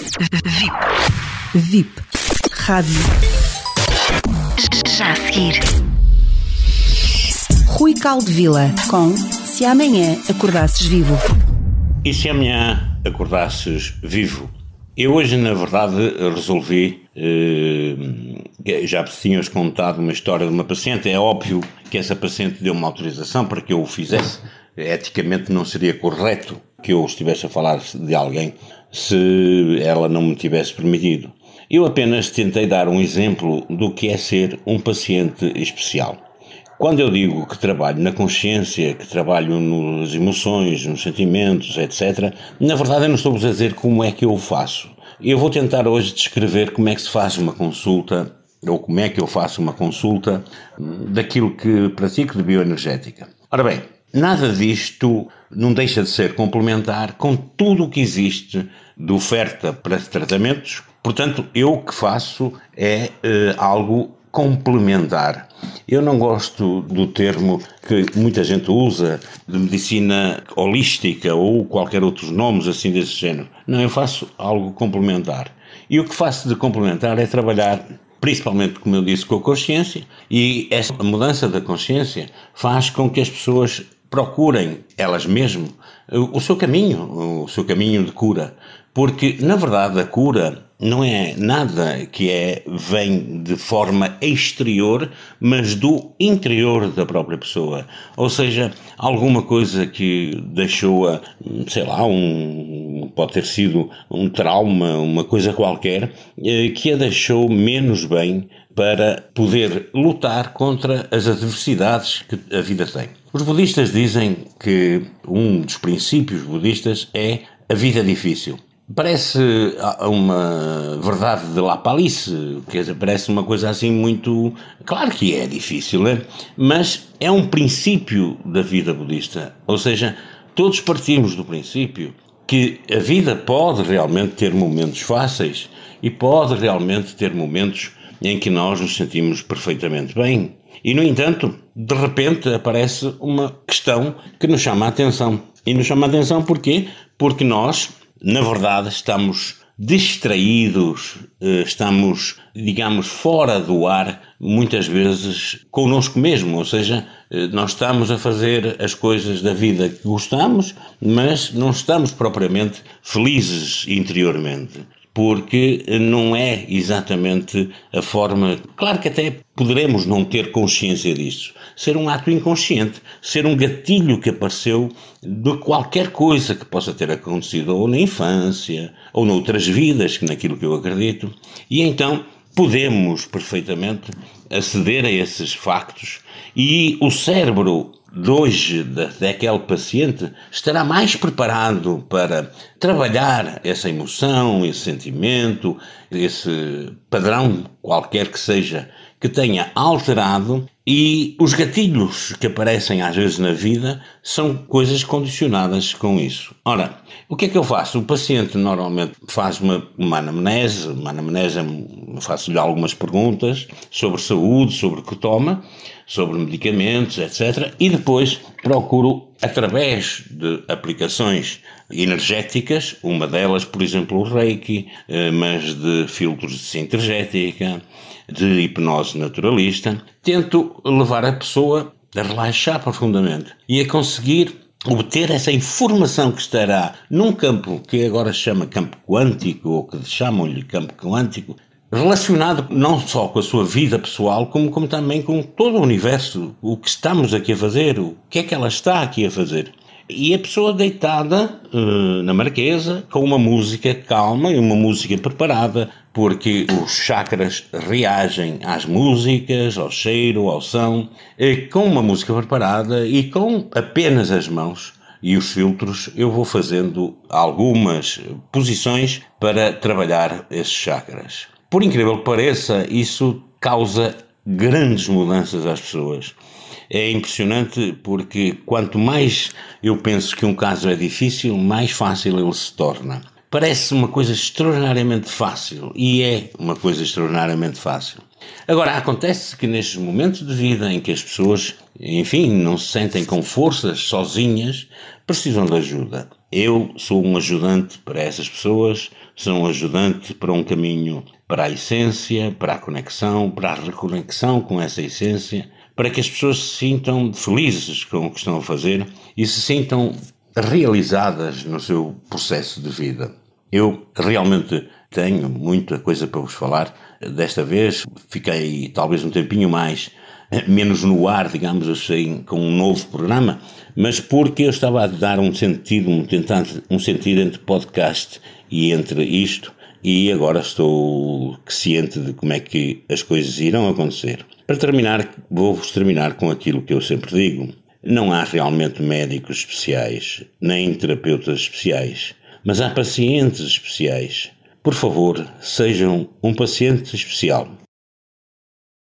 VIP. VIP. Rádio. Já a seguir. Rui Caldevila com Se Amanhã Acordasses Vivo. E se amanhã acordasses vivo? Eu hoje, na verdade, resolvi. Eh, já tinhas contado uma história de uma paciente. É óbvio que essa paciente deu uma autorização para que eu o fizesse. Eticamente não seria correto que eu estivesse a falar de alguém se ela não me tivesse permitido. Eu apenas tentei dar um exemplo do que é ser um paciente especial. Quando eu digo que trabalho na consciência, que trabalho nas emoções, nos sentimentos, etc., na verdade eu não estou a dizer como é que eu o faço. Eu vou tentar hoje descrever como é que se faz uma consulta, ou como é que eu faço uma consulta daquilo que pratico de bioenergética. Ora bem, nada disto não deixa de ser complementar com tudo o que existe de oferta para tratamentos. Portanto, eu o que faço é uh, algo complementar. Eu não gosto do termo que muita gente usa de medicina holística ou qualquer outros nomes assim desse género. Não, eu faço algo complementar. E o que faço de complementar é trabalhar principalmente, como eu disse, com a consciência, e essa mudança da consciência faz com que as pessoas procurem elas mesmas o seu caminho, o seu caminho de cura. Porque, na verdade, a cura não é nada que é, vem de forma exterior, mas do interior da própria pessoa. Ou seja, alguma coisa que deixou-a, sei lá, um, pode ter sido um trauma, uma coisa qualquer, eh, que a deixou menos bem para poder lutar contra as adversidades que a vida tem. Os budistas dizem que um dos princípios budistas é a vida difícil. Parece uma verdade de La Palice, quer dizer, parece uma coisa assim muito. Claro que é difícil, né? mas é um princípio da vida budista. Ou seja, todos partimos do princípio que a vida pode realmente ter momentos fáceis e pode realmente ter momentos em que nós nos sentimos perfeitamente bem. E, no entanto, de repente aparece uma questão que nos chama a atenção. E nos chama a atenção porquê? Porque nós na verdade, estamos distraídos, eh, estamos, digamos, fora do ar, muitas vezes connosco mesmo, ou seja, nós estamos a fazer as coisas da vida que gostamos, mas não estamos propriamente felizes interiormente porque não é exatamente a forma. Claro que até poderemos não ter consciência disso. Ser um ato inconsciente, ser um gatilho que apareceu de qualquer coisa que possa ter acontecido ou na infância ou noutras vidas, naquilo que eu acredito. E então podemos perfeitamente aceder a esses factos e o cérebro de hoje, daquele paciente, estará mais preparado para trabalhar essa emoção, esse sentimento, esse padrão qualquer que seja que tenha alterado e os gatilhos que aparecem às vezes na vida são coisas condicionadas com isso. Ora, o que é que eu faço? O paciente normalmente faz uma, uma anamnese, uma anamnese, faço-lhe algumas perguntas sobre saúde, sobre o que toma, sobre medicamentos, etc. E depois procuro, através de aplicações energéticas, uma delas, por exemplo, o Reiki, eh, mas de filtros de sintergética, de hipnose naturalista, tento levar a pessoa a relaxar profundamente e a conseguir obter essa informação que estará num campo que agora se chama campo quântico, ou que chamam-lhe campo quântico, relacionado não só com a sua vida pessoal, como, como também com todo o universo, o que estamos aqui a fazer, o que é que ela está aqui a fazer. E a pessoa deitada uh, na marquesa, com uma música calma e uma música preparada, porque os chakras reagem às músicas, ao cheiro, ao som, com uma música preparada e com apenas as mãos e os filtros, eu vou fazendo algumas posições para trabalhar esses chakras. Por incrível que pareça, isso causa grandes mudanças às pessoas. É impressionante porque quanto mais eu penso que um caso é difícil, mais fácil ele se torna. Parece uma coisa extraordinariamente fácil e é uma coisa extraordinariamente fácil. Agora, acontece que nestes momentos de vida em que as pessoas, enfim, não se sentem com forças sozinhas, precisam de ajuda. Eu sou um ajudante para essas pessoas, sou um ajudante para um caminho para a essência, para a conexão, para a reconexão com essa essência, para que as pessoas se sintam felizes com o que estão a fazer e se sintam realizadas no seu processo de vida. Eu realmente tenho muita coisa para vos falar. Desta vez fiquei talvez um tempinho mais, menos no ar, digamos assim, com um novo programa, mas porque eu estava a dar um sentido, um, tentar, um sentido entre podcast e entre isto, e agora estou ciente de como é que as coisas irão acontecer. Para terminar, vou-vos terminar com aquilo que eu sempre digo. Não há realmente médicos especiais, nem terapeutas especiais, mas há pacientes especiais. Por favor, sejam um paciente especial.